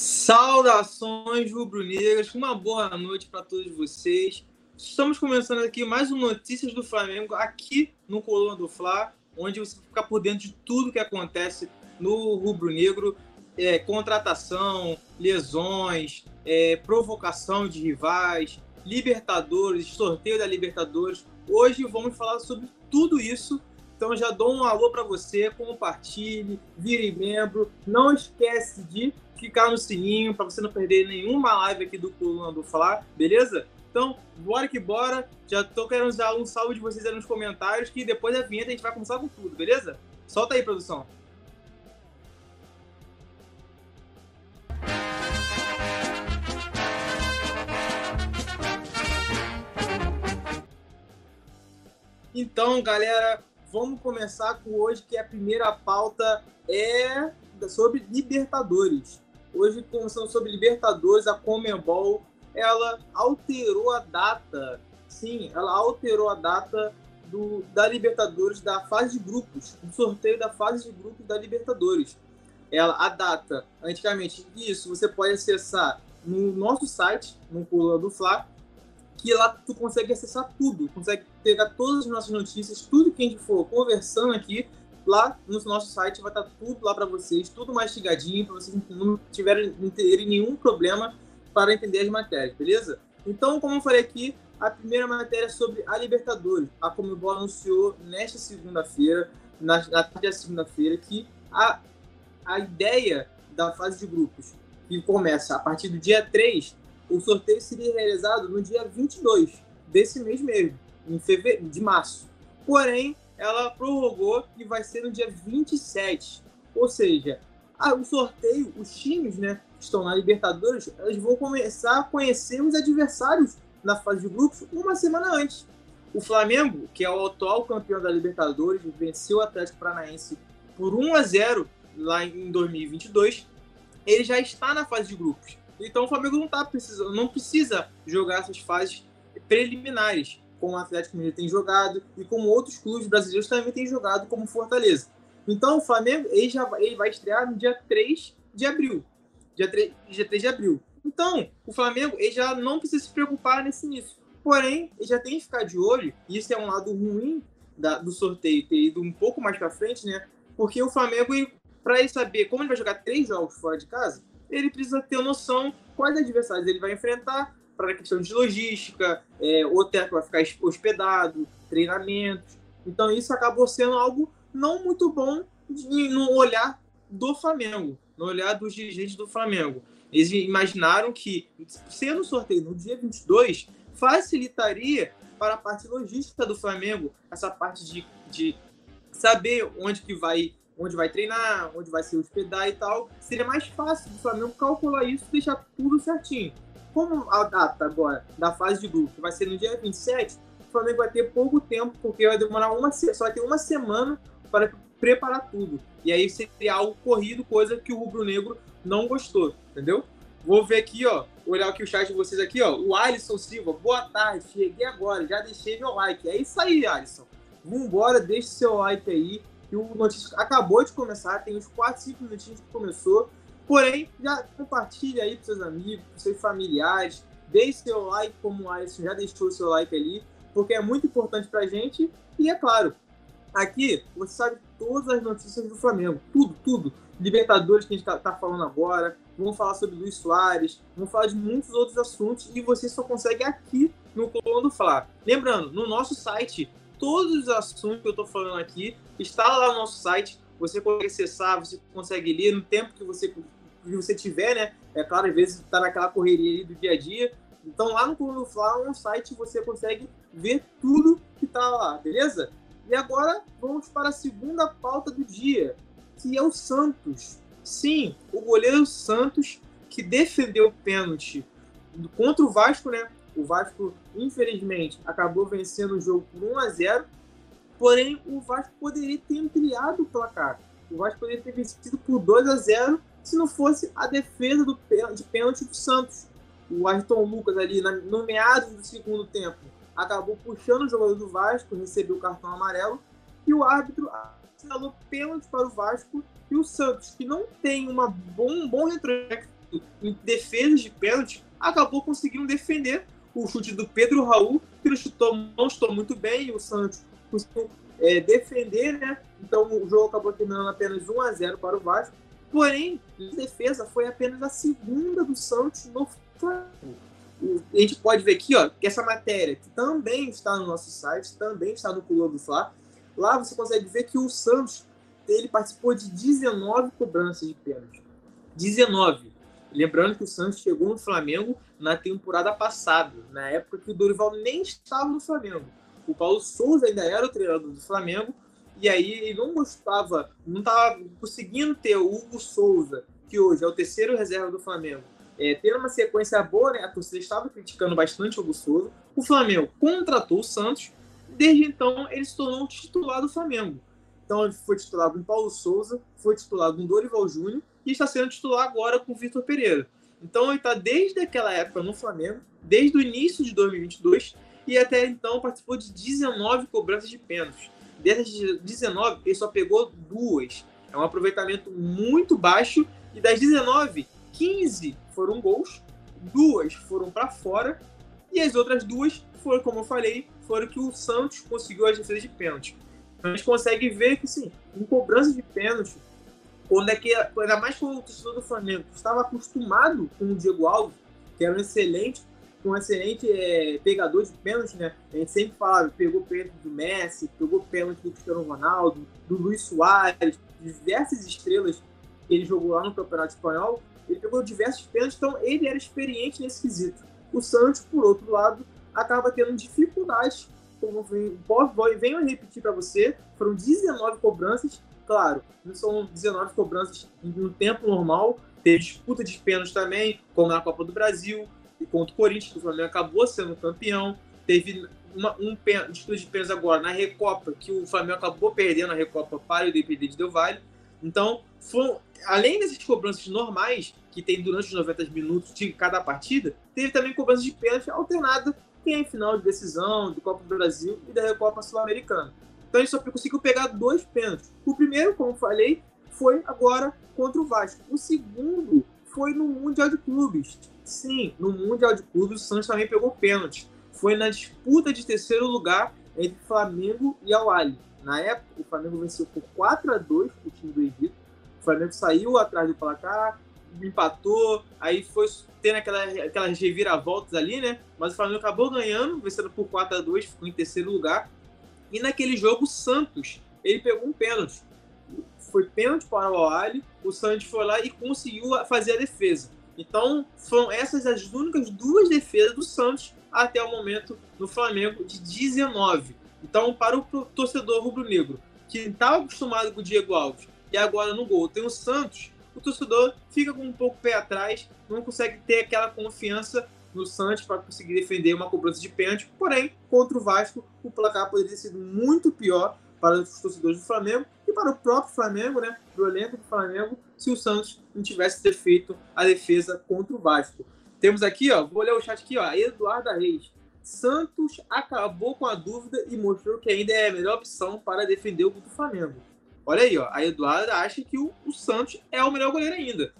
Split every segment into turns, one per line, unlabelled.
Saudações rubro-negras, uma boa noite para todos vocês. Estamos começando aqui mais um Notícias do Flamengo aqui no Coluna do Fla, onde você fica por dentro de tudo que acontece no rubro-negro, é, contratação, lesões, é, provocação de rivais, Libertadores, sorteio da Libertadores. Hoje vamos falar sobre tudo isso. Então já dou um alô para você, compartilhe, vire membro. Não esquece de clicar no sininho para você não perder nenhuma live aqui do Coluna do Falar, beleza? Então, bora que bora. Já tô querendo dar um salve de vocês aí nos comentários, que depois da vinheta a gente vai começar com tudo, beleza? Solta aí, produção. Então, galera, vamos começar com hoje, que a primeira pauta é sobre Libertadores. Hoje, começando sobre Libertadores, a Comembol, ela alterou a data. Sim, ela alterou a data do, da Libertadores, da fase de grupos, do sorteio da fase de grupos da Libertadores. Ela, a data, antigamente, isso você pode acessar no nosso site, no Coluna do Fla, que lá tu consegue acessar tudo, consegue pegar todas as nossas notícias, tudo que a gente for conversando aqui, lá no nosso site vai estar tudo lá para vocês, tudo mastigadinho, para vocês não tiverem, não terem nenhum problema para entender as matérias, beleza? Então, como eu falei aqui, a primeira matéria é sobre a Libertadores. A Comebol anunciou nesta segunda-feira, na, na tarde da segunda-feira, que a, a ideia da fase de grupos, que começa a partir do dia 3, o sorteio seria realizado no dia 22 desse mês mesmo, em fevereiro, de março. Porém, ela prorrogou e vai ser no dia 27. Ou seja, a, o sorteio, os times né, que estão na Libertadores, eles vão começar a conhecer os adversários na fase de grupos uma semana antes. O Flamengo, que é o atual campeão da Libertadores, venceu o Atlético Paranaense por 1 a 0 lá em 2022. Ele já está na fase de grupos. Então o Flamengo não tá precisando, não precisa jogar essas fases preliminares, como o Atlético Mineiro tem jogado e como outros clubes brasileiros também têm jogado, como Fortaleza. Então o Flamengo ele já ele vai estrear no dia 3 de abril. Dia 3, dia 3 de abril. Então, o Flamengo ele já não precisa se preocupar nesse início. Porém, ele já tem que ficar de olho, e isso é um lado ruim da, do sorteio ter ido um pouco mais para frente, né? Porque o Flamengo, para ele saber como ele vai jogar três jogos fora de casa, ele precisa ter noção quais adversários ele vai enfrentar para a questão de logística, é, hotel que vai ficar hospedado, treinamentos. Então isso acabou sendo algo não muito bom de, no olhar do Flamengo, no olhar dos dirigentes do Flamengo. Eles imaginaram que, sendo sorteio no dia 22, facilitaria para a parte logística do Flamengo, essa parte de, de saber onde que vai onde vai treinar, onde vai se hospedar e tal, seria mais fácil do Flamengo calcular isso e deixar tudo certinho. Como a data agora da fase de grupo vai ser no dia 27, o Flamengo vai ter pouco tempo, porque vai demorar uma só vai ter uma semana para preparar tudo. E aí seria algo corrido, coisa que o Rubro Negro não gostou, entendeu? Vou ver aqui, ó, olhar aqui o chat de vocês aqui, ó. O Alisson Silva, boa tarde, cheguei agora, já deixei meu like. É isso aí, Alisson. Vambora, deixe seu like aí que o Notícias acabou de começar, tem uns 4, 5 minutinhos que começou. Porém, já compartilha aí para seus amigos, para seus familiares, deixe seu like, como o Alisson já deixou o seu like ali, porque é muito importante para a gente. E é claro, aqui você sabe todas as notícias do Flamengo, tudo, tudo. Libertadores que a gente está tá falando agora, vamos falar sobre Luiz Soares, vamos falar de muitos outros assuntos e você só consegue aqui no Coluna do. Lembrando, no nosso site todos os assuntos que eu estou falando aqui está lá no nosso site. Você consegue acessar, você consegue ler no tempo que você, que você tiver, né? É claro, às vezes está naquela correria do dia a dia. Então, lá no Fla, no site, você consegue ver tudo que está lá, beleza? E agora, vamos para a segunda pauta do dia, que é o Santos. Sim, o goleiro Santos, que defendeu o pênalti contra o Vasco, né? O Vasco, infelizmente, acabou vencendo o jogo por 1 a 0 porém o Vasco poderia ter ampliado o placar. O Vasco poderia ter vencido por 2 a 0 se não fosse a defesa do, de pênalti do Santos. O Ayrton Lucas ali, no meados do segundo tempo, acabou puxando o jogador do Vasco, recebeu o cartão amarelo, e o árbitro assinalou pênalti para o Vasco e o Santos, que não tem uma bom, um bom retrospecto em defesas de pênalti, acabou conseguindo defender o chute do Pedro Raul, que não chutou, não chutou muito bem, e o Santos conseguiu é, defender, né? Então o jogo acabou terminando apenas 1 a 0 para o Vasco. Porém, a defesa foi apenas a segunda do Santos no Flamengo. A gente pode ver aqui, ó, que essa matéria que também está no nosso site, também está no Color do Fla. Lá você consegue ver que o Santos ele participou de 19 cobranças de pênalti. 19. Lembrando que o Santos chegou no Flamengo na temporada passada, na época que o Dorival nem estava no Flamengo. O Paulo Souza ainda era o treinador do Flamengo, e aí ele não gostava, não estava conseguindo ter o Hugo Souza, que hoje é o terceiro reserva do Flamengo, é, ter uma sequência boa, né? A torcida estava criticando bastante o Hugo Souza. O Flamengo contratou o Santos, desde então ele se tornou titular do Flamengo. Então ele foi titular com Paulo Souza, foi titular com Dorival Júnior e está sendo titular agora com Vitor Pereira. Então ele está desde aquela época no Flamengo, desde o início de 2022, e até então participou de 19 cobranças de pênaltis. Dessas 19, ele só pegou duas. É um aproveitamento muito baixo, e das 19, 15 foram gols, duas foram para fora, e as outras duas foram, como eu falei, foram que o Santos conseguiu as defesas de pênalti. Então a gente consegue ver que, sim, em cobrança de pênalti, quando é que, ainda mais com o torcedor do Flamengo estava acostumado com o Diego Alves, que era um excelente, um excelente é, pegador de pênalti, né? A gente sempre fala, pegou pênalti do Messi, pegou pênalti do Cristiano Ronaldo, do Luiz Soares, diversas estrelas ele jogou lá no Campeonato Espanhol. Ele pegou diversos pênaltis, então ele era experiente nesse quesito. O Santos, por outro lado, acaba tendo dificuldades, como venho repetir para você, foram 19 cobranças Claro, não são 19 cobranças no tempo normal. Teve disputa de pênaltis também, como na Copa do Brasil e contra o Corinthians, que o Flamengo acabou sendo campeão. Teve uma, um disputa de pênaltis agora na Recopa, que o Flamengo acabou perdendo a Recopa para o Independente Del Vale. Então, foram, além dessas cobranças normais, que tem durante os 90 minutos de cada partida, teve também cobranças de pênalti alternada, que é em final de decisão, do Copa do Brasil e da Recopa Sul-Americana. Então ele só conseguiu pegar dois pênaltis. O primeiro, como falei, foi agora contra o Vasco. O segundo foi no Mundial de Clubes. Sim, no Mundial de Clubes o Santos também pegou pênalti. Foi na disputa de terceiro lugar entre Flamengo e Al Ahly. Na época, o Flamengo venceu por 4 a 2 o time do Egito. O Flamengo saiu atrás do placar, empatou, aí foi tendo aquela, aquelas reviravoltas ali, né? Mas o Flamengo acabou ganhando, vencendo por 4 a 2 ficou em terceiro lugar. E naquele jogo, o Santos, ele pegou um pênalti. Foi pênalti para o Al o Santos foi lá e conseguiu fazer a defesa. Então, foram essas as únicas duas defesas do Santos até o momento no Flamengo de 19. Então, para o torcedor rubro-negro, que estava acostumado com o Diego Alves e agora no gol tem o Santos, o torcedor fica com um pouco pé atrás, não consegue ter aquela confiança no Santos para conseguir defender uma cobrança de pênalti. Porém, contra o Vasco, o placar poderia ter sido muito pior para os torcedores do Flamengo e para o próprio Flamengo, né, do elenco do Flamengo, se o Santos não tivesse ter feito a defesa contra o Vasco. Temos aqui, ó, vou ler o chat aqui, ó, Eduardo Reis. Santos acabou com a dúvida e mostrou que ainda é a melhor opção para defender o Flamengo. Olha aí, ó, a Eduarda acha que o, o Santos é o melhor goleiro ainda.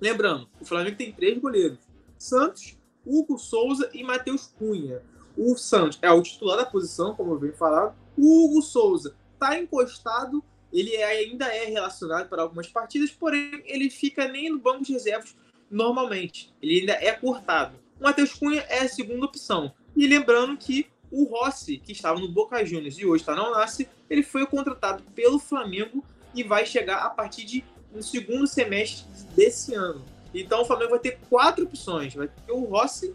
Lembrando, o Flamengo tem três goleiros: Santos, Hugo Souza e Matheus Cunha. O Santos é o titular da posição, como eu venho falando. O Hugo Souza está encostado, ele é, ainda é relacionado para algumas partidas, porém ele fica nem no banco de reservas normalmente. Ele ainda é cortado. O Matheus Cunha é a segunda opção. E lembrando que o Rossi, que estava no Boca Juniors e hoje está no Nasce, ele foi contratado pelo Flamengo e vai chegar a partir de no segundo semestre desse ano. Então o Flamengo vai ter quatro opções. Vai ter o Rossi,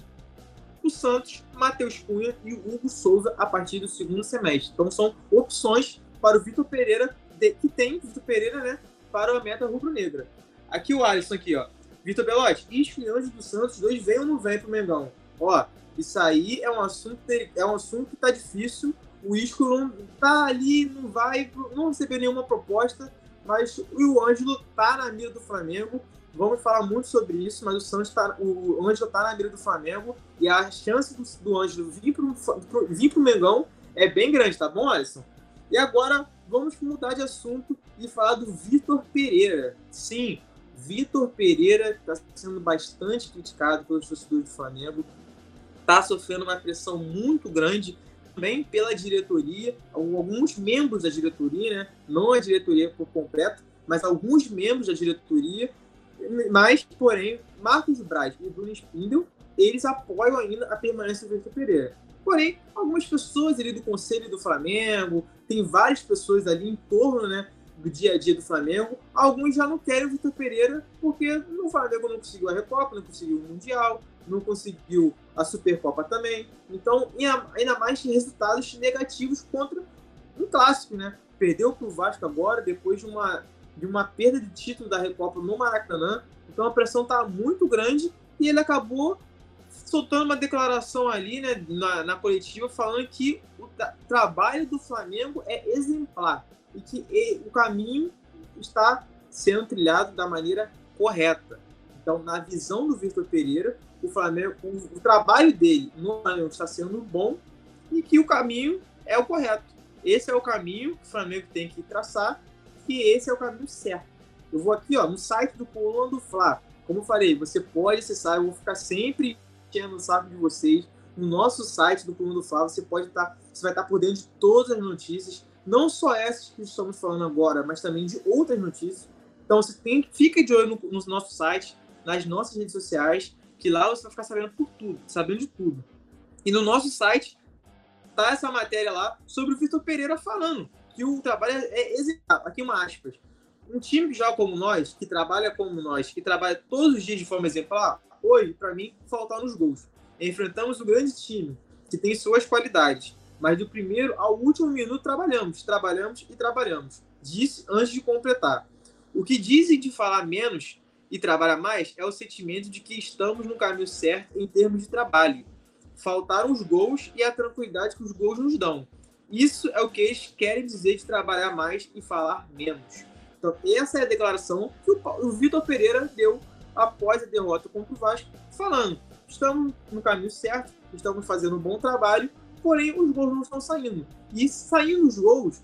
o Santos, Matheus Cunha e o Hugo Souza a partir do segundo semestre. Então são opções para o Vitor Pereira, de, que tem Vitor Pereira, né? Para a meta rubro-negra. Aqui o Alisson aqui, ó. Vitor Belotti, e Anjo do Santos, dois vem ou não vem pro Mengão? Ó, isso aí é um assunto, é um assunto que tá difícil. O Isco não tá ali, não vai, não recebeu nenhuma proposta, mas o Ângelo tá na mira do Flamengo vamos falar muito sobre isso, mas o Santos tá, o Ângelo tá na mira do Flamengo e a chance do, do Ângelo vir vir pro Mengão é bem grande, tá bom, Alisson? E agora vamos mudar de assunto e falar do Vitor Pereira. Sim, Vitor Pereira está sendo bastante criticado pelos torcedores do Flamengo, está sofrendo uma pressão muito grande também pela diretoria, alguns membros da diretoria, né? não a diretoria por completo, mas alguns membros da diretoria, mas, porém, Marcos Braz e Bruno Spindel, eles apoiam ainda a permanência do Vitor Pereira. Porém, algumas pessoas ali do conselho do Flamengo, tem várias pessoas ali em torno né, do dia a dia do Flamengo, alguns já não querem o Vitor Pereira porque no Flamengo não conseguiu a Recopa, não conseguiu o Mundial, não conseguiu a Supercopa também. Então, ainda mais resultados negativos contra um clássico, né? Perdeu para o Vasco agora, depois de uma, de uma perda de título da Recopa no Maracanã. Então a pressão está muito grande e ele acabou soltando uma declaração ali né, na, na coletiva falando que o trabalho do Flamengo é exemplar e que ele, o caminho está sendo trilhado da maneira correta. Então, na visão do Vitor Pereira, o Flamengo, o, o trabalho dele no Flamengo está sendo bom e que o caminho é o correto. Esse é o caminho que o Flamengo tem que traçar, que esse é o caminho certo. Eu vou aqui, ó, no site do Coluna do Fla. Como eu falei, você pode acessar, eu vou ficar sempre enchendo o saco de vocês. No nosso site do Coluna do Fla, você pode estar, tá, você vai estar tá por dentro de todas as notícias, não só essas que estamos falando agora, mas também de outras notícias. Então você tem, fica de olho no, no nosso site, nas nossas redes sociais, que lá você vai ficar sabendo por tudo, sabendo de tudo. E no nosso site tá essa matéria lá sobre o Vitor Pereira falando que o trabalho é exemplar. Aqui uma aspas. Um time joga como nós, que trabalha como nós, que trabalha todos os dias de forma exemplar, hoje, para mim, faltar nos gols. Enfrentamos um grande time, que tem suas qualidades. Mas do primeiro ao último minuto trabalhamos, trabalhamos e trabalhamos. Disse antes de completar. O que dizem de falar menos e trabalha mais é o sentimento de que estamos no caminho certo em termos de trabalho. Faltaram os gols e a tranquilidade que os gols nos dão. Isso é o que eles querem dizer de trabalhar mais e falar menos. Então, essa é a declaração que o Vitor Pereira deu após a derrota contra o Vasco, falando: estamos no caminho certo, estamos fazendo um bom trabalho, porém os gols não estão saindo. E saindo os gols,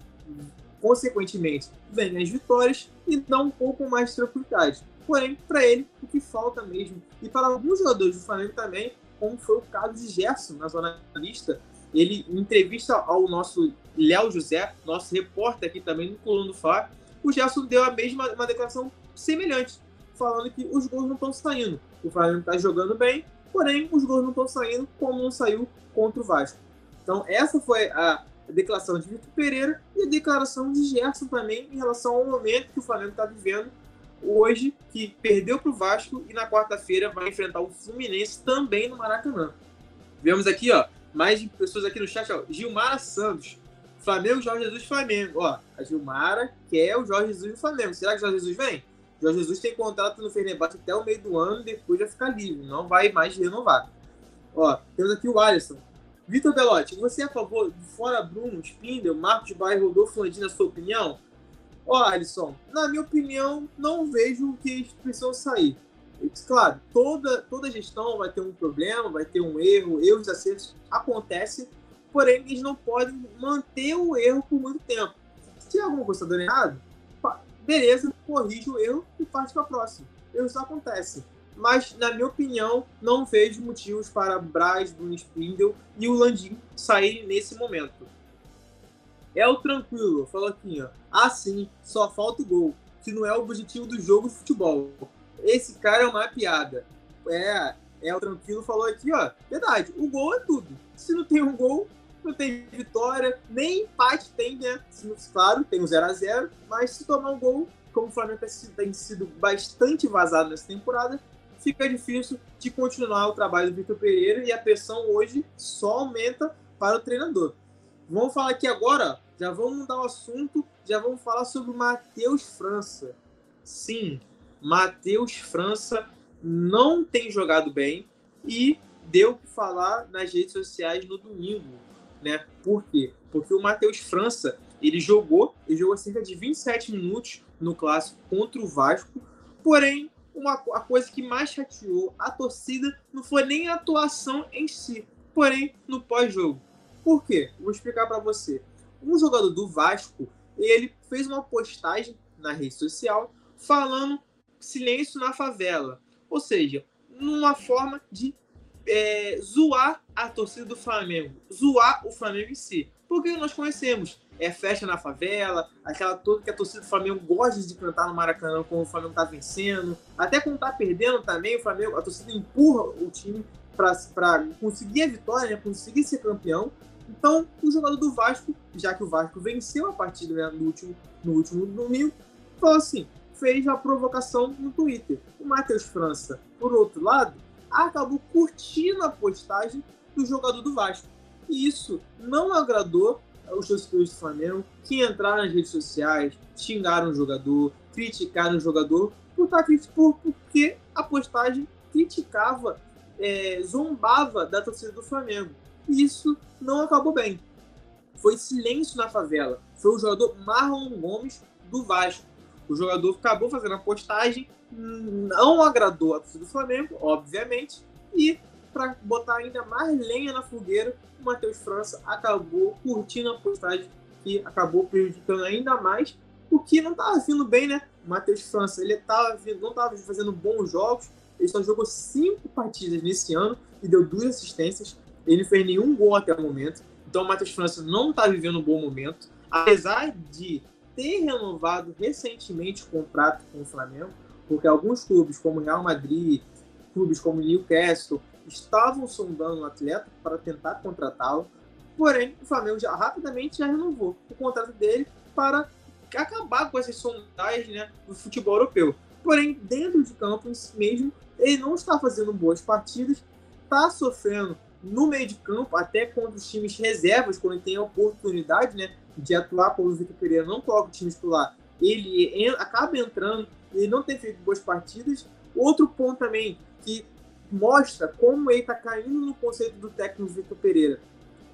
consequentemente, vêm as vitórias e dá um pouco mais de tranquilidade. Porém, para ele, o que falta mesmo, e para alguns jogadores do Flamengo também, como foi o caso de Gerson na zona lista, ele, entrevista ao nosso Léo José, nosso repórter aqui também no Coluna do Fá, o Gerson deu a mesma uma declaração semelhante, falando que os gols não estão saindo. O Flamengo está jogando bem, porém os gols não estão saindo como não saiu contra o Vasco. Então, essa foi a declaração de Vitor Pereira e a declaração de Gerson também em relação ao momento que o Flamengo está vivendo hoje, que perdeu para o Vasco e na quarta-feira vai enfrentar o Fluminense também no Maracanã. Vemos aqui, ó, mais pessoas aqui no chat, ó, Gilmara Santos, Flamengo, Jorge Jesus, Flamengo. Ó, a Gilmara quer o Jorge Jesus do Flamengo. Será que o Jorge Jesus vem? Jorge Jesus tem contrato no Fenerbahçe até o meio do ano, depois vai ficar livre, não vai mais renovar. Ó, temos aqui o Alisson. Vitor Belotti, você é a favor de fora Bruno, Spindel, Marcos Bairro, Rodolfo Landim, na sua opinião? Ó, Alisson, na minha opinião, não vejo que eles precisam sair. Claro, toda, toda gestão vai ter um problema, vai ter um erro, erros acertos acontecem, porém eles não podem manter o erro por muito tempo. Se alguma coisa está dando errado, beleza, corrige o erro e parte para a próxima. Erros acontecem. Mas, na minha opinião, não vejo motivos para Braz, Bruno Spindel e o Landim saírem nesse momento. É o tranquilo, falou aqui, ó. Assim, só falta o gol, que não é o objetivo do jogo de futebol. Esse cara é uma piada. É, é o tranquilo, falou aqui, ó. Verdade, o gol é tudo. Se não tem um gol, não tem vitória, nem empate tem, né? Claro, tem um 0 a 0 mas se tomar um gol, como o Flamengo tem sido bastante vazado nessa temporada, fica difícil de continuar o trabalho do Vitor Pereira e a pressão hoje só aumenta para o treinador. Vamos falar aqui agora, já vamos mudar o assunto, já vamos falar sobre o Matheus França. Sim, Matheus França não tem jogado bem e deu o que falar nas redes sociais no domingo, né? Por quê? Porque o Matheus França, ele jogou, ele jogou cerca de 27 minutos no clássico contra o Vasco, porém, uma, a coisa que mais chateou a torcida não foi nem a atuação em si, porém no pós-jogo. Por quê? Vou explicar para você. Um jogador do Vasco, ele fez uma postagem na rede social falando silêncio na favela. Ou seja, numa forma de é, zoar a torcida do Flamengo, zoar o Flamengo em si. Porque nós conhecemos, é festa na favela, aquela toda que a torcida do Flamengo gosta de cantar no Maracanã quando o Flamengo tá vencendo, até quando tá perdendo também, o Flamengo, a torcida empurra o time para conseguir a vitória, né, conseguir ser campeão. Então, o jogador do Vasco, já que o Vasco venceu a partida né, no, último, no último domingo, falou assim: fez a provocação no Twitter. O Matheus França, por outro lado, acabou curtindo a postagem do jogador do Vasco. E isso não agradou os torcedores do Flamengo, que entraram nas redes sociais, xingaram o jogador, criticaram o jogador, por, por, porque a postagem criticava, é, zombava da torcida do Flamengo. E isso não acabou bem. Foi silêncio na favela. Foi o jogador Marlon Gomes do Vasco. O jogador acabou fazendo a postagem, não agradou a torcida do Flamengo, obviamente, e para botar ainda mais lenha na fogueira, o Matheus França acabou curtindo a postagem que acabou prejudicando ainda mais o que não estava vindo bem, né? O Matheus França ele tava, não estava fazendo bons jogos, ele só jogou cinco partidas nesse ano e deu duas assistências. Ele fez nenhum gol até o momento. Então o Matheus França não está vivendo um bom momento. Apesar de ter renovado recentemente o contrato com o Flamengo, porque alguns clubes, como Real Madrid, clubes como Newcastle, estavam sondando o atleta para tentar contratá-lo. Porém, o Flamengo já rapidamente já renovou o contrato dele para acabar com essas sondagens né, do futebol europeu. Porém, dentro de campo mesmo, ele não está fazendo boas partidas, está sofrendo no meio de campo, até contra os times reservas, quando ele tem a oportunidade né, de atuar, como o Vitor Pereira não coloca o time titular, ele acaba entrando, ele não tem feito boas partidas. Outro ponto também que mostra como ele está caindo no conceito do técnico Vitor Pereira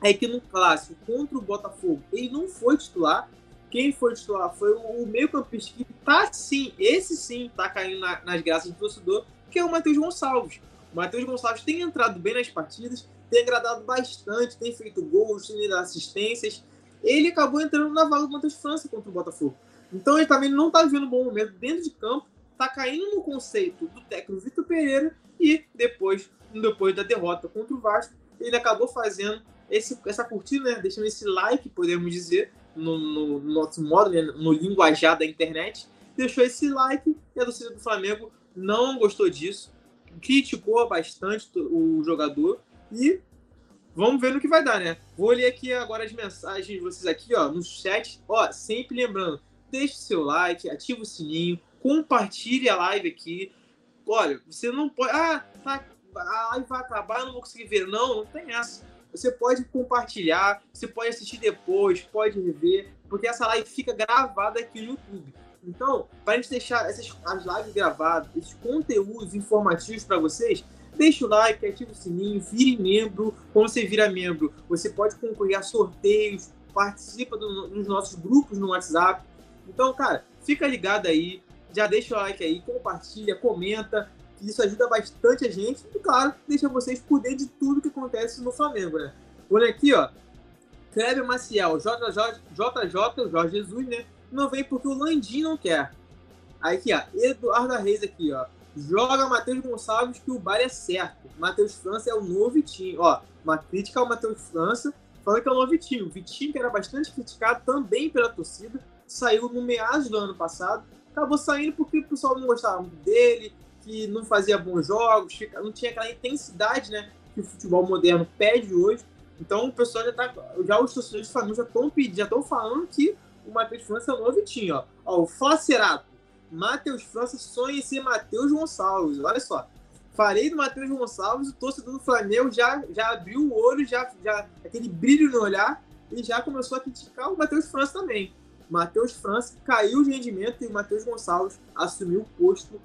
é que no clássico contra o Botafogo ele não foi titular. Quem foi titular foi o meio-campista que tá sim, esse sim tá caindo na, nas graças do torcedor, que é o Matheus Gonçalves. O Matheus Gonçalves tem entrado bem nas partidas, tem agradado bastante, tem feito gols, tem dado assistências. Ele acabou entrando na vaga do Matheus França contra o Botafogo. Então ele também não está vivendo um bom momento dentro de campo, está caindo no conceito do técnico Vitor Pereira e depois, depois da derrota contra o Vasco, ele acabou fazendo esse, essa curtida, né? deixando esse like, podemos dizer, no, no, no nosso modo, né? no linguajar da internet, deixou esse like e a torcida do Flamengo não gostou disso, criticou bastante o jogador e vamos ver no que vai dar, né? Vou ler aqui agora as mensagens de vocês aqui, ó, no chat. Ó, sempre lembrando, deixe seu like, ative o sininho, compartilhe a live aqui. Olha, você não pode. Ah, tá, a live vai acabar, não vou conseguir ver. Não, não tem essa. Você pode compartilhar, você pode assistir depois, pode rever, porque essa live fica gravada aqui no YouTube. Então, para a gente deixar essas, as lives gravadas, esses conteúdos informativos para vocês, deixa o like, ativa o sininho, vire membro. Quando você vira membro, você pode concorrer a sorteios, participa do, dos nossos grupos no WhatsApp. Então, cara, fica ligado aí, já deixa o like aí, compartilha, comenta, isso ajuda bastante a gente e, claro, deixa vocês por dentro de tudo que acontece no Flamengo, né? Olha aqui, ó, Kleber Maciel, JJ, JJ, Jorge Jesus, né? Não vem porque o Landim não quer. Aí aqui, ó, Eduardo Reis aqui, ó. Joga Matheus Gonçalves que o bar é certo. Matheus França é o novo Vitinho. Ó, uma crítica ao Matheus França, falando que é o novo Vitinho. Vitinho, que era bastante criticado também pela torcida, saiu no meados do ano passado. Acabou saindo porque o pessoal não gostava muito dele, que não fazia bons jogos, não tinha aquela intensidade né, que o futebol moderno pede hoje. Então o pessoal já tá. Já os torcedores de Flamengo já estão já estão falando que o Matheus França é o novo Vitinho, ó. ó o Flacerato. Matheus França sonha em ser Matheus Gonçalves. Olha só. Falei do Matheus Gonçalves, o torcedor do Flamengo já, já abriu o olho, já, já aquele brilho no olhar e já começou a criticar o Matheus França também. Matheus França caiu de rendimento e o Matheus Gonçalves assumiu o posto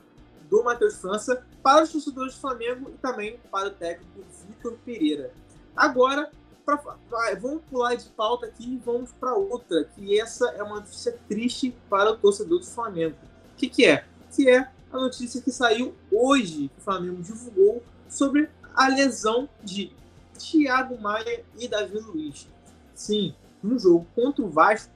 do Matheus França para os torcedores do Flamengo e também para o técnico Vitor Pereira. Agora, pra, vamos pular de pauta aqui e vamos para outra, que essa é uma notícia triste para o torcedor do Flamengo. Que, que é? Que é a notícia que saiu hoje, que o Flamengo divulgou, sobre a lesão de Thiago Maia e Davi Luiz. Sim, no jogo contra o Vasco,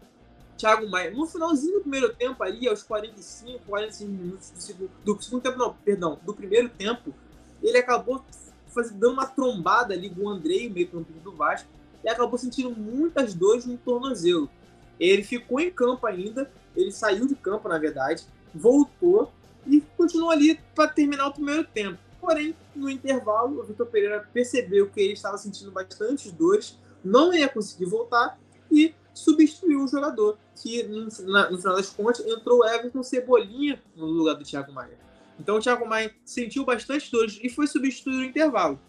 Thiago Maia. No finalzinho do primeiro tempo, ali, aos 45, 45 minutos do segundo, do segundo tempo, não, perdão, do primeiro tempo, ele acabou faz, dando uma trombada ali com o Andrei, meio campista do Vasco, e acabou sentindo muitas dores no tornozelo. Ele ficou em campo ainda, ele saiu de campo, na verdade, voltou e continuou ali para terminar o primeiro tempo. Porém, no intervalo, o Vitor Pereira percebeu que ele estava sentindo bastante dores, não ia conseguir voltar e substituiu o jogador, que no, na, no final das contas entrou o Everton Cebolinha no lugar do Thiago Maia. Então o Thiago Maia sentiu bastante dores e foi substituído no intervalo.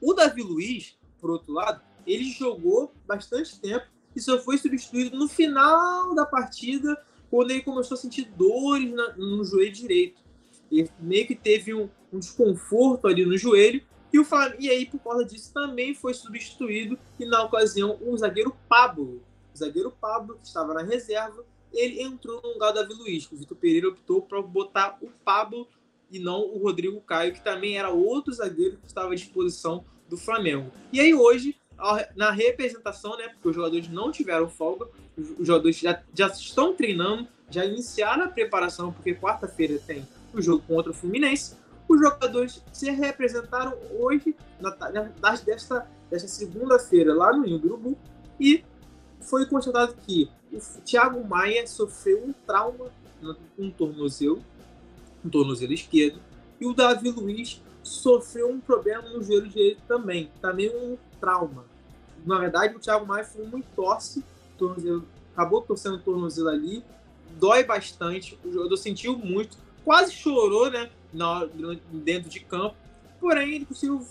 O Davi Luiz, por outro lado, ele jogou bastante tempo e só foi substituído no final da partida, quando ele começou a sentir dores na, no joelho direito. Ele meio que teve um, um desconforto ali no joelho. E, o e aí, por causa disso, também foi substituído. E na ocasião, o zagueiro Pablo. O zagueiro Pablo, que estava na reserva, ele entrou no lugar do Davi Luiz. O Vitor Pereira optou para botar o Pablo e não o Rodrigo Caio, que também era outro zagueiro que estava à disposição do Flamengo. E aí hoje, na representação, né, porque os jogadores não tiveram folga, os jogadores já, já estão treinando, já iniciaram a preparação, porque quarta-feira tem o jogo contra o Fluminense. Os jogadores se representaram hoje, na, na, desta, desta segunda-feira, lá no Rio do Urubu, e foi constatado que o Thiago Maia sofreu um trauma no um tornozelo, um tornozelo esquerdo, e o Davi Luiz sofreu um problema no joelho direito também, também um trauma. Na verdade, o Thiago Maia foi uma entorse, tornozelo, acabou torcendo o tornozelo ali, dói bastante, o jogador sentiu muito, quase chorou, né, na, dentro de campo, porém ele conseguiu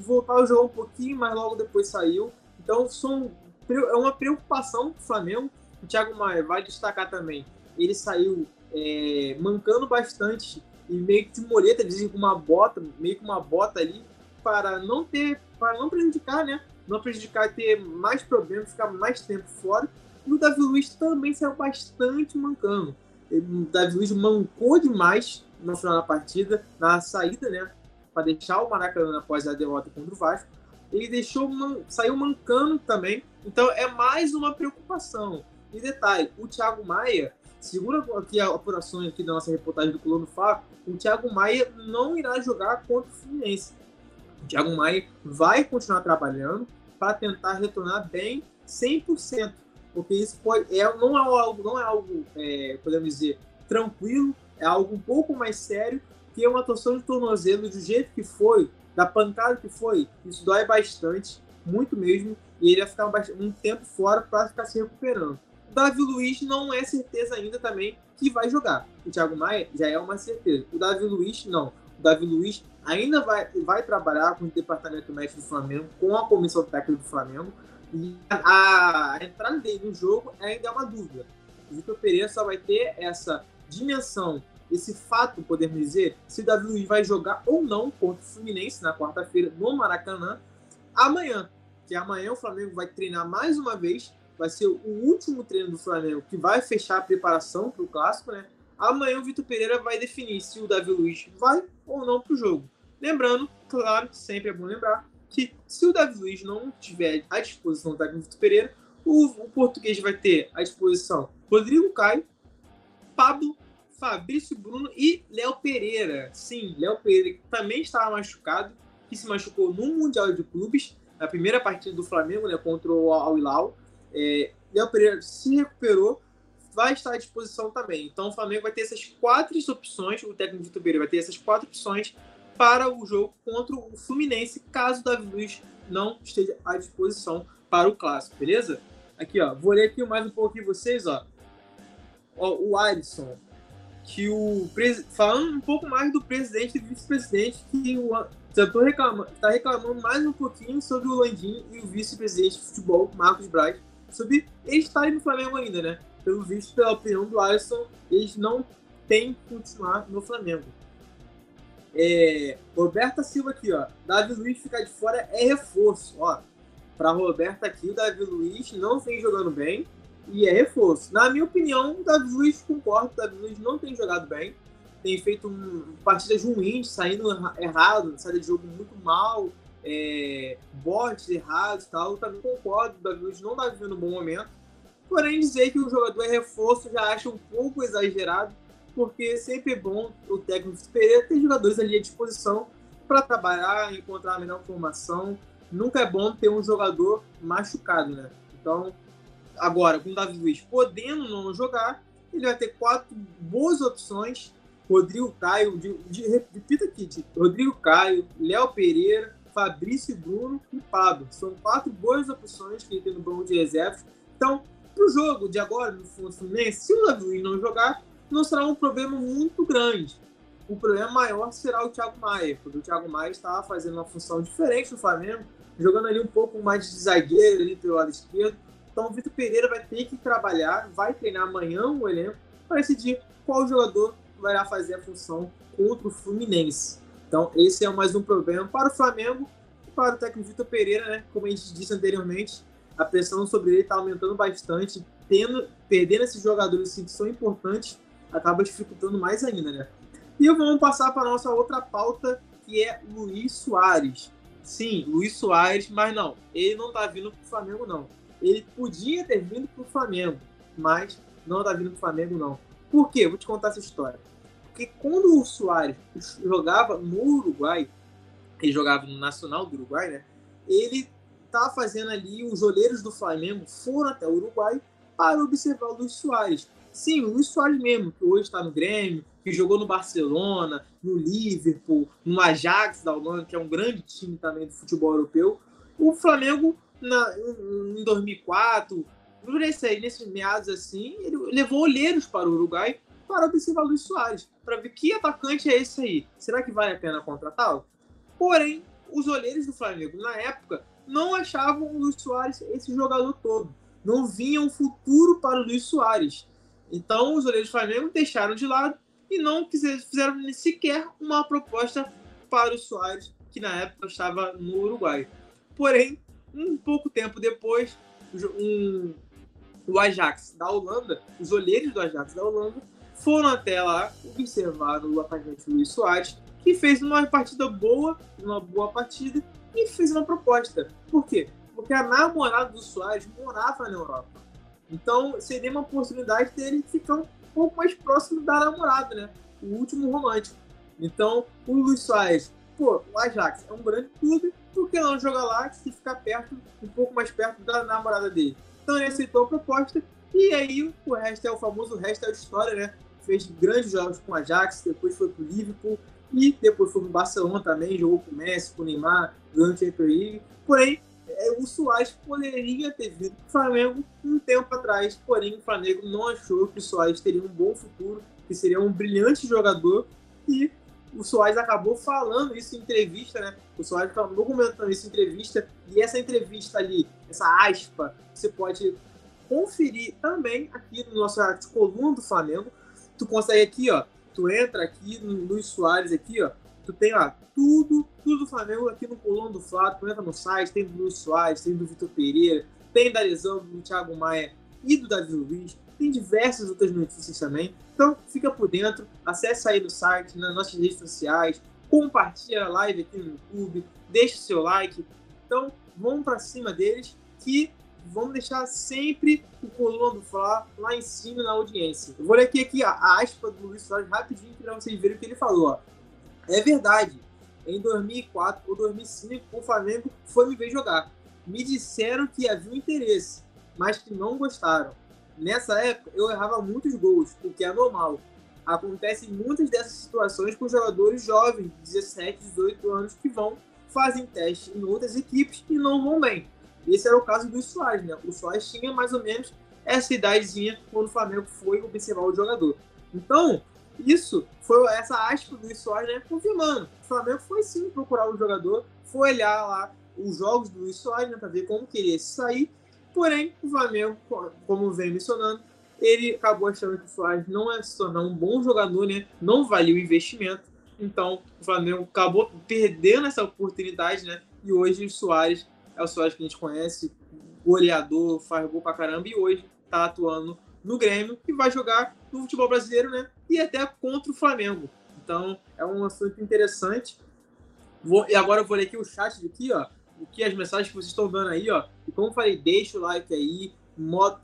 voltar ao jogo um pouquinho, mas logo depois saiu. Então são, é uma preocupação do Flamengo. O Thiago Maia vai destacar também. Ele saiu é, mancando bastante e meio que de moleta, com uma bota, meio que uma bota ali, para não ter, para não prejudicar, né? Não prejudicar ter mais problemas, ficar mais tempo fora. E o Davi Luiz também saiu bastante mancando. O Davi Luiz mancou demais no final da partida, na saída, né? Para deixar o Maracanã após a derrota contra o Vasco. Ele deixou, man... saiu mancando também. Então é mais uma preocupação. E detalhe, o Thiago Maia, segura aqui a apuração aqui da nossa reportagem do Colono Fá, o Thiago Maia não irá jogar contra o Fluminense. O Thiago Maia vai continuar trabalhando para tentar retornar bem 100%, porque isso pode, é, não é algo, não é algo é, podemos dizer, tranquilo, é algo um pouco mais sério, que é uma torção de tornozelo do jeito que foi, da pancada que foi, isso dói bastante, muito mesmo, e ele vai ficar um tempo fora para ficar se recuperando. O Davi Luiz não é certeza ainda também que vai jogar. O Thiago Maia já é uma certeza. O Davi Luiz, não. O Davi Luiz ainda vai, vai trabalhar com o departamento médico do Flamengo, com a comissão técnica do Flamengo, e a, a entrada dele no jogo ainda é uma dúvida. O Vitor Pereira só vai ter essa dimensão, esse fato, podemos dizer, se o Davi Luiz vai jogar ou não contra o Fluminense na quarta-feira no Maracanã, amanhã. Que amanhã o Flamengo vai treinar mais uma vez, vai ser o último treino do Flamengo que vai fechar a preparação para o clássico, né? Amanhã o Vitor Pereira vai definir se o Davi Luiz vai ou não para o jogo. Lembrando, claro, sempre é bom lembrar, que se o Davi Luiz não tiver à disposição do Vitor Pereira, o, o português vai ter à disposição Rodrigo Caio, Pablo, Fabrício Bruno e Léo Pereira. Sim, Léo Pereira que também estava machucado, que se machucou no Mundial de Clubes, na primeira partida do Flamengo, né, contra o Al Hilal. É, Léo Pereira se recuperou, vai estar à disposição também. Então o Flamengo vai ter essas quatro opções, o técnico Vitor Pereira vai ter essas quatro opções para o jogo contra o Fluminense, caso o Davi Luiz não esteja à disposição para o clássico, beleza? Aqui, ó, vou ler aqui mais um pouquinho vocês, ó. ó o Alisson, que o falando um pouco mais do presidente e vice-presidente, que o tô reclamando, tá reclamando mais um pouquinho sobre o Landim e o vice-presidente de futebol, Marcos Braz, sobre eles estarem no Flamengo ainda, né? Pelo visto, pela opinião do Alisson, eles não têm que continuar no Flamengo. É, Roberta Silva aqui, ó. Davi Luiz ficar de fora é reforço, ó. Para Roberta aqui, o Davi Luiz não vem jogando bem e é reforço. Na minha opinião, o Davi Luiz concordo, o Davi Luiz não tem jogado bem, tem feito um, partidas ruins, saindo errado, saída de jogo muito mal, é, botes errados e tal. Eu também concordo, o Davi Luiz não está vivendo um bom momento. Porém, dizer que o jogador é reforço já acho um pouco exagerado, porque sempre é bom o técnico Pereira ter jogadores ali à disposição para trabalhar, encontrar a melhor formação. Nunca é bom ter um jogador machucado, né? Então, agora, com o Davi Luiz podendo não jogar, ele vai ter quatro boas opções. Rodrigo Caio, de, de, repita aqui, Rodrigo Caio, Léo Pereira, Fabrício Bruno e Pablo. São quatro boas opções que ele tem no banco de reservas. Então, para o jogo de agora, no Fluminense, se o Davi Luiz não jogar, não será um problema muito grande. O problema maior será o Thiago Maia, porque o Thiago Maia estava fazendo uma função diferente no Flamengo, jogando ali um pouco mais de zagueiro ali pelo lado esquerdo. Então o Vitor Pereira vai ter que trabalhar, vai treinar amanhã o elenco para decidir qual jogador vai fazer a função contra o Fluminense. Então esse é mais um problema para o Flamengo e para o técnico Vitor Pereira, né? Como a gente disse anteriormente, a pressão sobre ele está aumentando bastante, tendo, perdendo esses jogadores assim, que são importantes, acaba dificultando mais ainda, né? E vamos passar para a nossa outra pauta, que é Luiz Soares. Sim, Luiz Soares, mas não, ele não está vindo para o Flamengo, não. Ele podia ter vindo para o Flamengo, mas não está vindo para o Flamengo, não. Por quê? Vou te contar essa história. Porque quando o Soares jogava no Uruguai, ele jogava no Nacional do Uruguai, né? Ele tá fazendo ali, os olheiros do Flamengo foram até o Uruguai para observar o Luiz Soares. Sim, o Luiz Soares mesmo, que hoje está no Grêmio, que jogou no Barcelona, no Liverpool, no Ajax da Holanda, que é um grande time também do futebol europeu. O Flamengo, na, em 2004, nesse, aí, nesses meados assim, ele levou olheiros para o Uruguai para observar o Luiz Soares, para ver que atacante é esse aí. Será que vale a pena contratá-lo? Porém, os olheiros do Flamengo, na época, não achavam o Luiz Soares esse jogador todo. Não vinham futuro para o Luiz Soares. Então, os olheiros do Flamengo deixaram de lado e não fizeram sequer uma proposta para o Soares, que na época estava no Uruguai. Porém, um pouco tempo depois, um, o Ajax da Holanda, os olheiros do Ajax da Holanda, foram até lá observar o atacante Luiz Soares, que fez uma partida boa, uma boa partida, e fez uma proposta. Por quê? Porque a namorada do Soares morava na Europa. Então, seria uma possibilidade dele ficar um pouco mais próximo da namorada, né? O último romântico. Então, o Luiz Soares, pô, o Ajax é um grande clube, por que não jogar lá e ficar perto, um pouco mais perto da namorada dele? Então, ele aceitou a proposta e aí o resto é o famoso o resto é a história, né? Fez grandes jogos com o Ajax, depois foi pro Liverpool e depois foi pro Barcelona também, jogou com o Messi, com o Neymar, durante a Champions League. Porém, o Soares poderia ter vindo para o Flamengo um tempo atrás, porém o Flamengo não achou que o Soares teria um bom futuro, que seria um brilhante jogador e o Soares acabou falando isso em entrevista, né? O Soares acabou comentando isso em entrevista e essa entrevista ali, essa aspa, você pode conferir também aqui no nosso coluna do Flamengo. Tu consegue aqui, ó, tu entra aqui no Luiz Soares aqui, ó, tu tem, ó, tudo, tudo do Flamengo aqui no Colão do Flávio. Tu entra no site, tem do Luiz Soares, tem do Vitor Pereira, tem da lesão do Thiago Maia e do Davi Luiz. Tem diversas outras notícias também. Então, fica por dentro, acesse aí no site, nas nossas redes sociais, compartilha a live aqui no YouTube, deixa o seu like. Então, vamos para cima deles que vamos deixar sempre o Coluna do Fla lá em cima na audiência. Eu vou ler aqui, aqui a aspa do Luiz Soares rapidinho para vocês verem o que ele falou. Ó. É verdade, em 2004 ou 2005, o Flamengo foi me ver jogar. Me disseram que havia um interesse, mas que não gostaram. Nessa época, eu errava muitos gols, o que é normal. Acontece muitas dessas situações com jogadores jovens, 17, 18 anos, que vão, fazem teste em outras equipes e não vão bem. Esse era o caso do Soares, né? O Soares tinha mais ou menos essa idadezinha quando o Flamengo foi observar o jogador. Então, isso foi essa aspa do Soares, né, confirmando. O Flamengo foi sim procurar o jogador, foi olhar lá os jogos do Luiz Soares, né, para ver como queria sair. Porém, o Flamengo, como vem mencionando, ele acabou achando que o Soares não é se tornar um bom jogador, né? Não valia o investimento. Então, o Flamengo acabou perdendo essa oportunidade, né? E hoje o Soares é o Soares que a gente conhece, goleador, faz gol pra caramba, e hoje tá atuando no Grêmio e vai jogar no futebol brasileiro, né? E até contra o Flamengo. Então é um assunto interessante. Vou, e agora eu vou ler aqui o chat aqui, ó. O que as mensagens que vocês estão dando aí, ó. E como eu falei, deixa o like aí,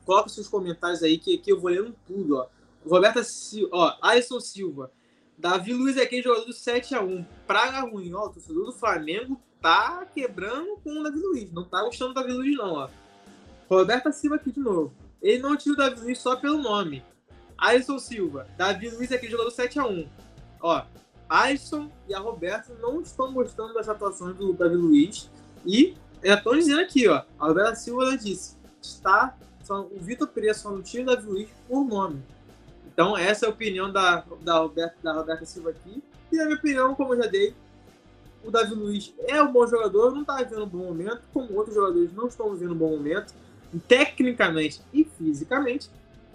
coloca seus comentários aí, que aqui eu vou lendo tudo, ó. Roberta Silva, ó, Alisson Silva. Davi Luiz é aquele jogador do 7x1. Praga ruim, ó. O torcedor do Flamengo tá quebrando com o Davi Luiz. Não tá gostando do Davi Luiz, não, ó. Roberta Silva aqui de novo. Ele não tira o Davi Luiz só pelo nome. Alisson Silva. Davi Luiz é aquele jogador do 7x1. Ó, Alisson e a Roberta não estão gostando das atuações do Davi Luiz. E já estão dizendo aqui, ó. A Roberta Silva disse: está. Só, o Vitor Pereira só não tira o Davi Luiz por nome. Então, essa é a opinião da, da, Roberta, da Roberta Silva aqui. E a minha opinião, como eu já dei, o Davi Luiz é um bom jogador, não está vivendo um bom momento, como outros jogadores não estão vivendo um bom momento, tecnicamente e fisicamente.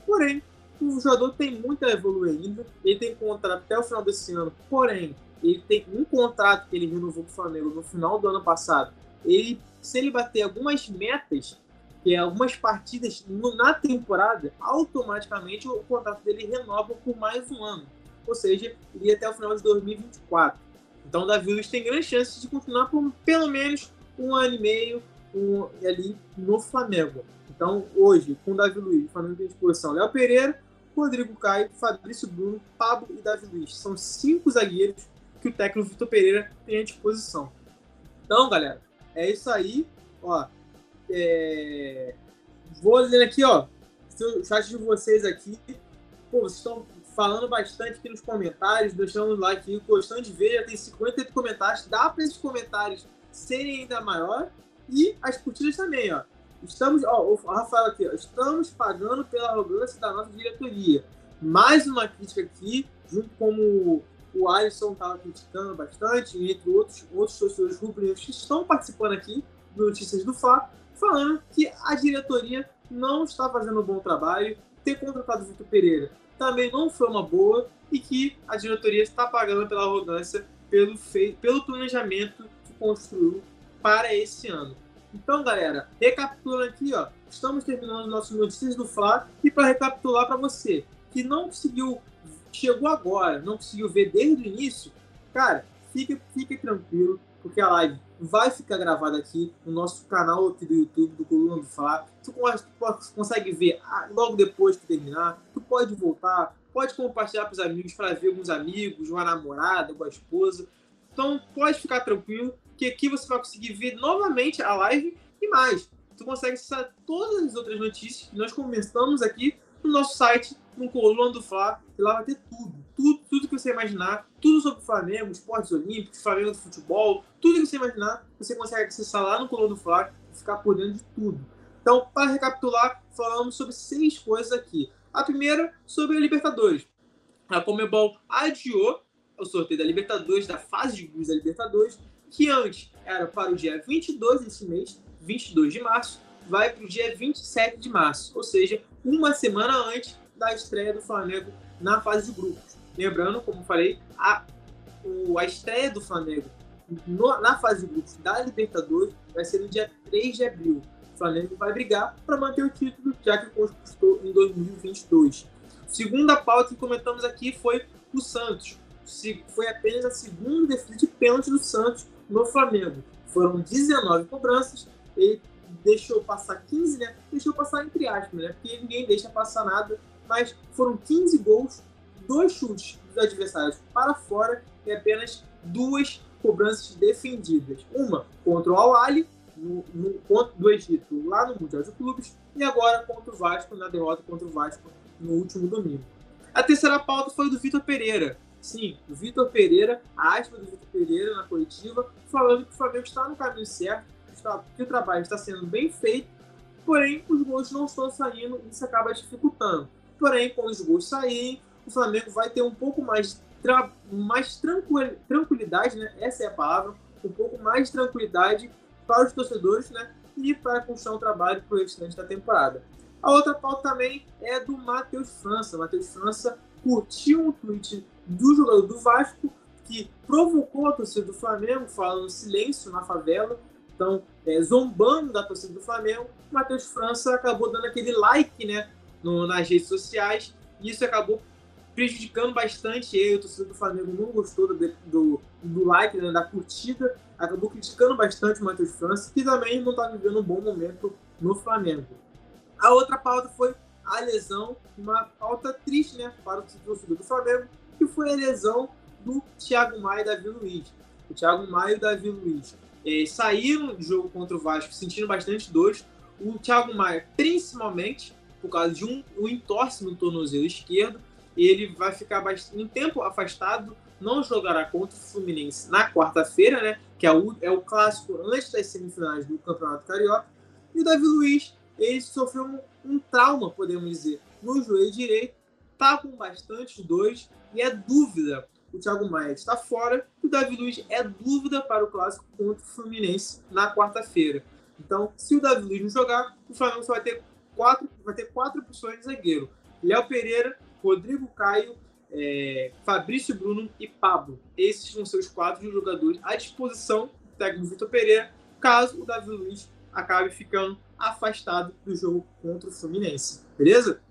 Porém, o jogador tem muito a evoluir ainda. Ele tem contrato até o final desse ano, porém, ele tem um contrato que ele renovou com o Flamengo no final do ano passado. Ele, se ele bater algumas metas que é algumas partidas na temporada, automaticamente o contrato dele renova por mais um ano. Ou seja, iria até o final de 2024. Então o Davi Luiz tem grandes chances de continuar por pelo menos um ano e meio um, ali no Flamengo. Então, hoje, com o Davi Luiz, o Flamengo tem disposição Léo Pereira, Rodrigo Caio, Fabrício Bruno, Pablo e Davi Luiz. São cinco zagueiros que o técnico Vitor Pereira tem à disposição. Então, galera, é isso aí. Ó, é... Vou ler aqui, ó, o chat de vocês aqui. Pô, vocês estão falando bastante aqui nos comentários, deixando o like, gostando de ver. Já tem 58 comentários. Dá para esses comentários serem ainda maior. E as curtidas também, ó. Estamos, ó, o Rafael aqui, ó, estamos pagando pela arrogância da nossa diretoria. Mais uma crítica aqui, junto com o Alisson estava criticando bastante, entre outros, outros torcedores rubro-negros que estão participando aqui do Notícias do Fá falando que a diretoria não está fazendo um bom trabalho, ter contratado o Vitor Pereira também não foi uma boa e que a diretoria está pagando pela arrogância, pelo, fei pelo planejamento que construiu para esse ano. Então, galera, recapitulando aqui, ó, estamos terminando nossas notícias do Fla e para recapitular para você que não conseguiu, chegou agora, não conseguiu ver desde o início, cara, fique, fique tranquilo, porque a live vai ficar gravada aqui no nosso canal aqui do YouTube, do Coluna do Fá. Tu consegue ver ah, logo depois que terminar. Tu pode voltar, pode compartilhar para os amigos, para ver alguns amigos, uma namorada, uma esposa. Então pode ficar tranquilo, que aqui você vai conseguir ver novamente a live e mais. Tu consegue acessar todas as outras notícias que nós comentamos aqui no nosso site, no Coluna do Fla, e lá vai ter tudo, tudo, tudo que você imaginar, tudo sobre o Flamengo, esportes olímpicos, Flamengo do futebol, tudo que você imaginar, você consegue acessar lá no Coluna do Fla e ficar por dentro de tudo. Então, para recapitular, falamos sobre seis coisas aqui. A primeira, sobre a Libertadores. A Comebol adiou o sorteio da Libertadores, da fase de grupos da Libertadores, que antes era para o dia 22 desse mês, 22 de março, vai para o dia 27 de março, ou seja, uma semana antes da estreia do Flamengo na fase de grupos. Lembrando, como falei, a, a estreia do Flamengo no, na fase de grupos da Libertadores vai ser no dia 3 de abril. O Flamengo vai brigar para manter o título, já que conquistou em 2022. Segunda pauta que comentamos aqui foi o Santos. Foi apenas a segunda defesa de pênalti do Santos no Flamengo. Foram 19 cobranças, ele deixou passar 15, né? Deixou passar entre aspas, né? Porque ninguém deixa passar nada. Mas foram 15 gols, dois chutes dos adversários para fora e apenas duas cobranças defendidas. Uma contra o Al-Ali, no, no, do Egito, lá no Mundial de Clubes, e agora contra o Vasco, na derrota contra o Vasco no último domingo. A terceira pauta foi do Vitor Pereira. Sim, o Vitor Pereira, a aspa do Vitor Pereira na coletiva, falando que o Flamengo está no caminho certo, que o trabalho está sendo bem feito, porém os gols não estão saindo e isso acaba dificultando. Porém, quando os gols saírem, o Flamengo vai ter um pouco mais, tra mais tranquilidade, né? essa é a palavra, um pouco mais de tranquilidade para os torcedores né? e para construir um trabalho para o restante da temporada. A outra pauta também é do Matheus França. Matheus França curtiu um tweet do jogador do Vasco que provocou a torcida do Flamengo, falando silêncio na favela, então, é, zombando da torcida do Flamengo, o Matheus França acabou dando aquele like né, no, nas redes sociais, e isso acabou prejudicando bastante ele. O torcedor do Flamengo não gostou do, do, do like, né, da curtida, acabou criticando bastante o Matheus França, que também não está vivendo um bom momento no Flamengo. A outra pauta foi a lesão, uma pauta triste, né, para o torcedor do Flamengo, que foi a lesão do Thiago Maia e Davi Luiz. O Thiago Maia e o Davi Luiz é, saíram do jogo contra o Vasco sentindo bastante dores. O Thiago Maia, principalmente, por causa de um, um entorse no tornozelo esquerdo, ele vai ficar um tempo afastado, não jogará contra o Fluminense na quarta-feira, né? Que é o, é o clássico antes das semifinais do Campeonato Carioca. E o Davi Luiz, ele sofreu um, um trauma, podemos dizer, no joelho direito, tá com bastante dores e é dúvida. O Thiago Maia está fora e o Davi Luiz é dúvida para o clássico contra o Fluminense na quarta-feira. Então, se o Davi Luiz não jogar, o Flamengo só vai ter quatro, vai ter quatro opções de zagueiro. Léo Pereira, Rodrigo Caio, é, Fabrício Bruno e Pablo. Esses vão ser os quatro jogadores à disposição do técnico Vitor Pereira, caso o Davi Luiz acabe ficando afastado do jogo contra o Fluminense. Beleza?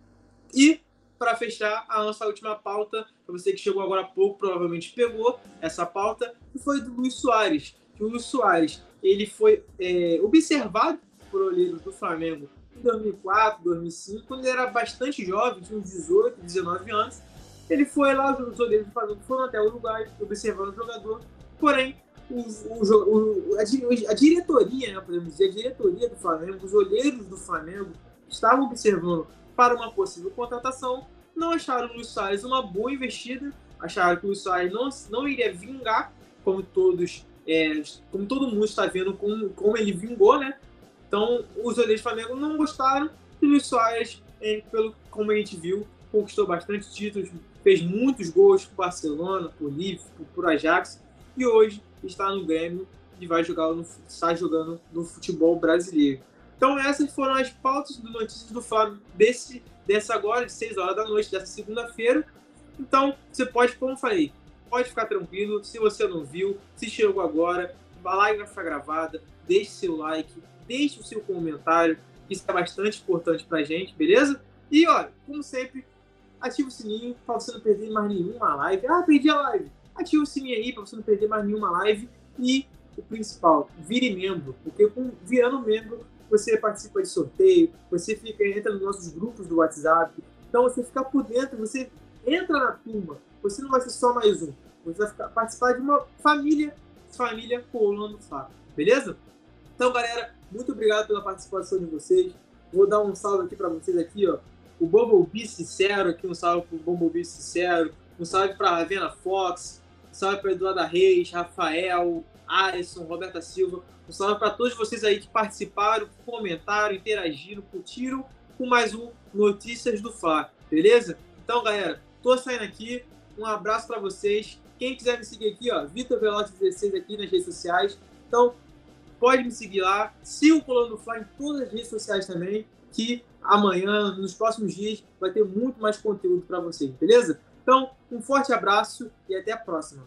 E para fechar a nossa última pauta, para você que chegou agora há pouco, provavelmente pegou essa pauta, que foi do Luiz Soares. Que o Luiz Soares ele foi é, observado por olheiros do Flamengo em 2004, 2005, quando ele era bastante jovem, tinha uns 18, 19 anos. Ele foi lá, os olheiros do Flamengo foram até o lugar observando o jogador, porém, o, o, o, a, a, diretoria, né, podemos dizer, a diretoria do Flamengo, os olheiros do Flamengo, estavam observando para uma possível contratação, não acharam o Luiz Soares uma boa investida, acharam que o Luiz Soares não, não iria vingar, como todos, é, como todo mundo está vendo como, como ele vingou, né? Então, os olheiros do Flamengo não gostaram. E o Luiz Soares, é, pelo como a gente viu, conquistou bastante títulos, fez muitos gols por Barcelona, por Liverpool, por Ajax, e hoje está no Grêmio e vai jogar no, está jogando no futebol brasileiro. Então essas foram as pautas do Notícias do Flamengo desse, dessa agora, de 6 horas da noite, dessa segunda-feira. Então, você pode, como eu falei, pode ficar tranquilo. Se você não viu, se chegou agora, a live vai ficar gravada, deixe seu like, deixe o seu comentário, isso é bastante importante pra gente, beleza? E olha, como sempre, ativa o sininho para você não perder mais nenhuma live. Ah, perdi a live. Ativa o sininho aí para você não perder mais nenhuma live. E o principal, vire membro, porque com, virando membro você participa de sorteio, você fica entra nos nossos grupos do WhatsApp. Então você fica por dentro, você entra na turma. Você não vai ser só mais um. Você vai ficar, participar de uma família, família Colando Fá. Beleza? Então, galera, muito obrigado pela participação de vocês. Vou dar um salve aqui para vocês aqui, ó. O Bumblebee Sincero aqui, um salve pro Bumblebee Sincero. Um salve para Ravena Fox. Um salve para Eduarda Reis, Rafael, Alisson, Roberta Silva. Um salve para todos vocês aí que participaram, comentaram, interagiram, curtiram com mais um Notícias do Fla, beleza? Então, galera, tô saindo aqui. Um abraço para vocês. Quem quiser me seguir aqui, ó, Vitor Velote 16 aqui nas redes sociais. Então, pode me seguir lá. Siga o Colando Fly em todas as redes sociais também, que amanhã, nos próximos dias, vai ter muito mais conteúdo para vocês, beleza? Então, um forte abraço e até a próxima.